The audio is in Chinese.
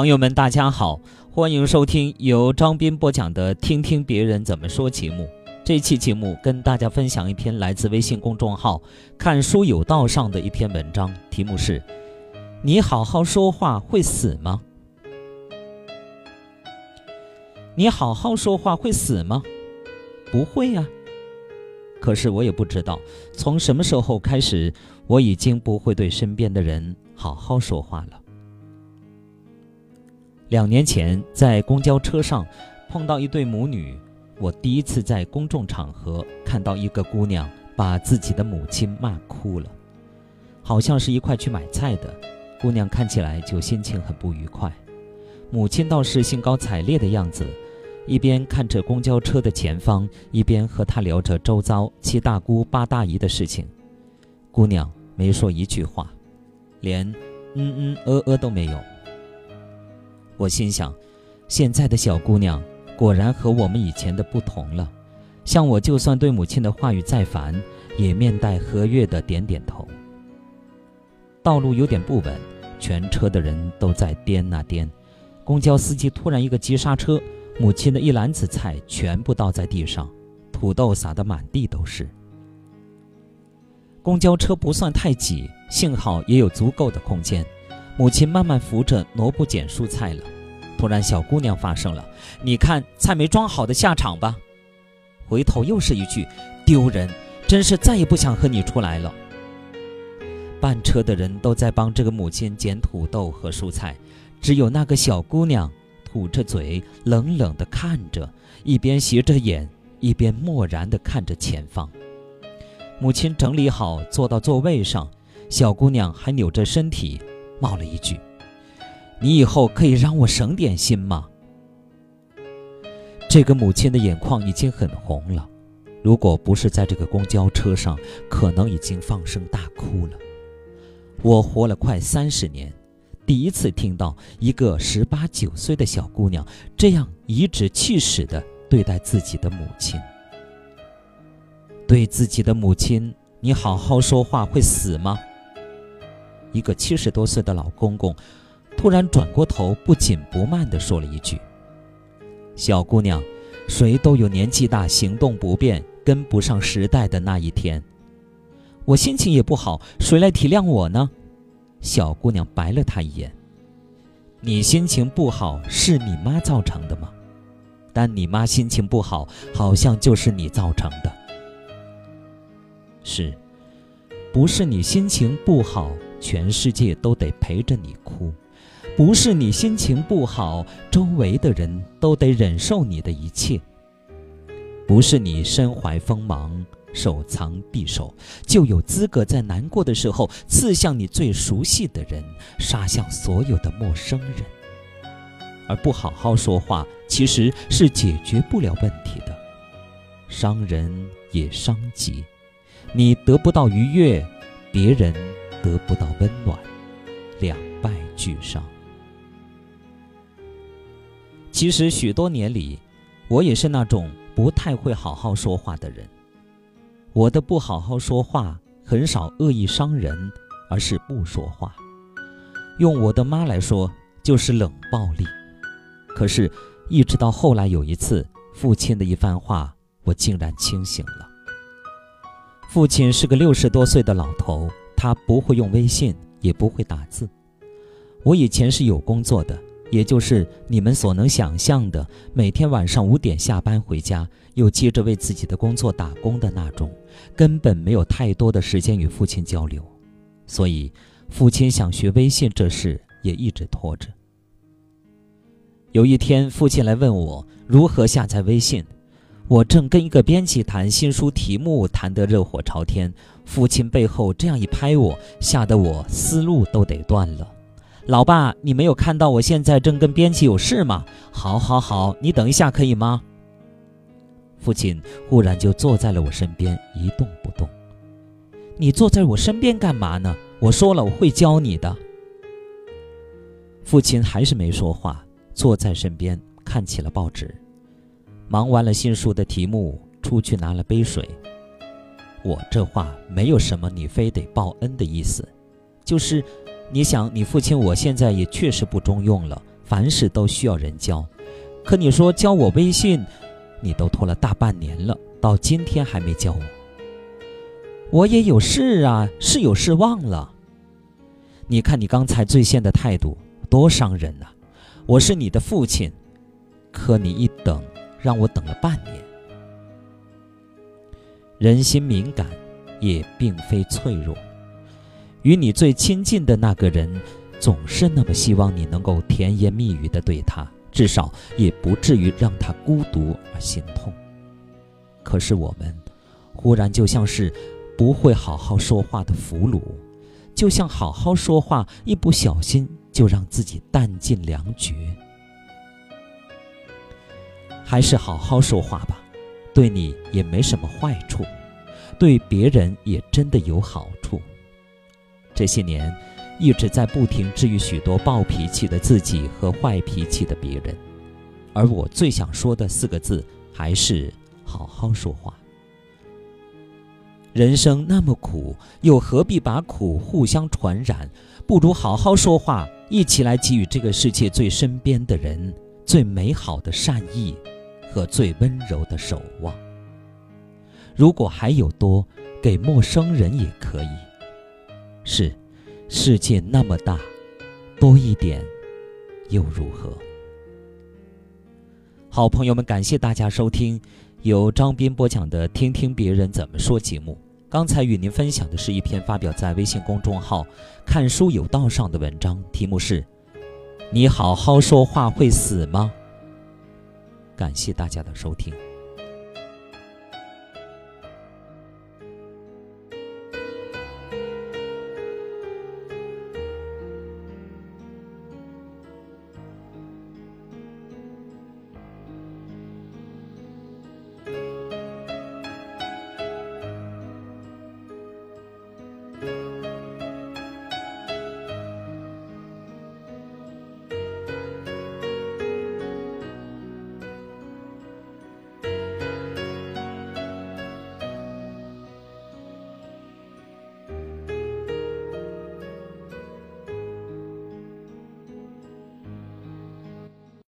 朋友们，大家好，欢迎收听由张斌播讲的《听听别人怎么说》节目。这期节目跟大家分享一篇来自微信公众号“看书有道”上的一篇文章，题目是“你好好说话会死吗？”你好好说话会死吗？不会呀。可是我也不知道从什么时候开始，我已经不会对身边的人好好说话了。两年前，在公交车上碰到一对母女，我第一次在公众场合看到一个姑娘把自己的母亲骂哭了，好像是一块去买菜的，姑娘看起来就心情很不愉快，母亲倒是兴高采烈的样子，一边看着公交车的前方，一边和她聊着周遭七大姑八大姨的事情。姑娘没说一句话，连嗯嗯呃呃都没有。我心想，现在的小姑娘果然和我们以前的不同了。像我，就算对母亲的话语再烦，也面带和悦的点点头。道路有点不稳，全车的人都在颠啊颠。公交司机突然一个急刹车，母亲的一篮子菜全部倒在地上，土豆撒得满地都是。公交车不算太挤，幸好也有足够的空间。母亲慢慢扶着挪步捡蔬菜了，突然小姑娘发声了：“你看菜没装好的下场吧！”回头又是一句：“丢人，真是再也不想和你出来了。”半车的人都在帮这个母亲捡土豆和蔬菜，只有那个小姑娘吐着嘴，冷冷地看着，一边斜着眼，一边漠然地看着前方。母亲整理好，坐到座位上，小姑娘还扭着身体。冒了一句：“你以后可以让我省点心吗？”这个母亲的眼眶已经很红了，如果不是在这个公交车上，可能已经放声大哭了。我活了快三十年，第一次听到一个十八九岁的小姑娘这样颐指气使地对待自己的母亲。对自己的母亲，你好好说话会死吗？一个七十多岁的老公公，突然转过头，不紧不慢地说了一句：“小姑娘，谁都有年纪大、行动不便、跟不上时代的那一天。我心情也不好，谁来体谅我呢？”小姑娘白了他一眼：“你心情不好是你妈造成的吗？但你妈心情不好，好像就是你造成的。是，不是你心情不好？”全世界都得陪着你哭，不是你心情不好，周围的人都得忍受你的一切。不是你身怀锋芒，手藏匕首，就有资格在难过的时候刺向你最熟悉的人，杀向所有的陌生人。而不好好说话，其实是解决不了问题的，伤人也伤己，你得不到愉悦，别人。得不到温暖，两败俱伤。其实许多年里，我也是那种不太会好好说话的人。我的不好好说话，很少恶意伤人，而是不说话。用我的妈来说，就是冷暴力。可是，一直到后来有一次，父亲的一番话，我竟然清醒了。父亲是个六十多岁的老头。他不会用微信，也不会打字。我以前是有工作的，也就是你们所能想象的，每天晚上五点下班回家，又接着为自己的工作打工的那种，根本没有太多的时间与父亲交流。所以，父亲想学微信这事也一直拖着。有一天，父亲来问我如何下载微信。我正跟一个编辑谈新书题目，谈得热火朝天。父亲背后这样一拍我，吓得我思路都得断了。老爸，你没有看到我现在正跟编辑有事吗？好，好，好，你等一下可以吗？父亲忽然就坐在了我身边，一动不动。你坐在我身边干嘛呢？我说了我会教你的。父亲还是没说话，坐在身边看起了报纸。忙完了新书的题目，出去拿了杯水。我这话没有什么你非得报恩的意思，就是，你想你父亲我现在也确实不中用了，凡事都需要人教。可你说教我微信，你都拖了大半年了，到今天还没教我。我也有事啊，是有事忘了。你看你刚才最先的态度，多伤人呐！我是你的父亲，可你一等，让我等了半年。人心敏感，也并非脆弱。与你最亲近的那个人，总是那么希望你能够甜言蜜语的对他，至少也不至于让他孤独而心痛。可是我们，忽然就像是不会好好说话的俘虏，就像好好说话，一不小心就让自己弹尽粮绝。还是好好说话吧。对你也没什么坏处，对别人也真的有好处。这些年，一直在不停治愈许多暴脾气的自己和坏脾气的别人，而我最想说的四个字还是好好说话。人生那么苦，又何必把苦互相传染？不如好好说话，一起来给予这个世界最身边的人最美好的善意。和最温柔的守望。如果还有多，给陌生人也可以。是，世界那么大，多一点又如何？好朋友们，感谢大家收听由张斌播讲的《听听别人怎么说》节目。刚才与您分享的是一篇发表在微信公众号“看书有道”上的文章，题目是“你好好说话会死吗？”感谢大家的收听。